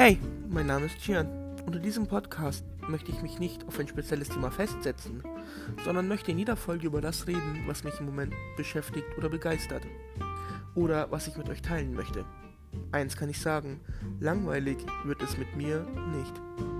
Hey, mein Name ist Chian Unter diesem Podcast möchte ich mich nicht auf ein spezielles Thema festsetzen, sondern möchte in jeder Folge über das reden, was mich im Moment beschäftigt oder begeistert. Oder was ich mit euch teilen möchte. Eins kann ich sagen, langweilig wird es mit mir nicht.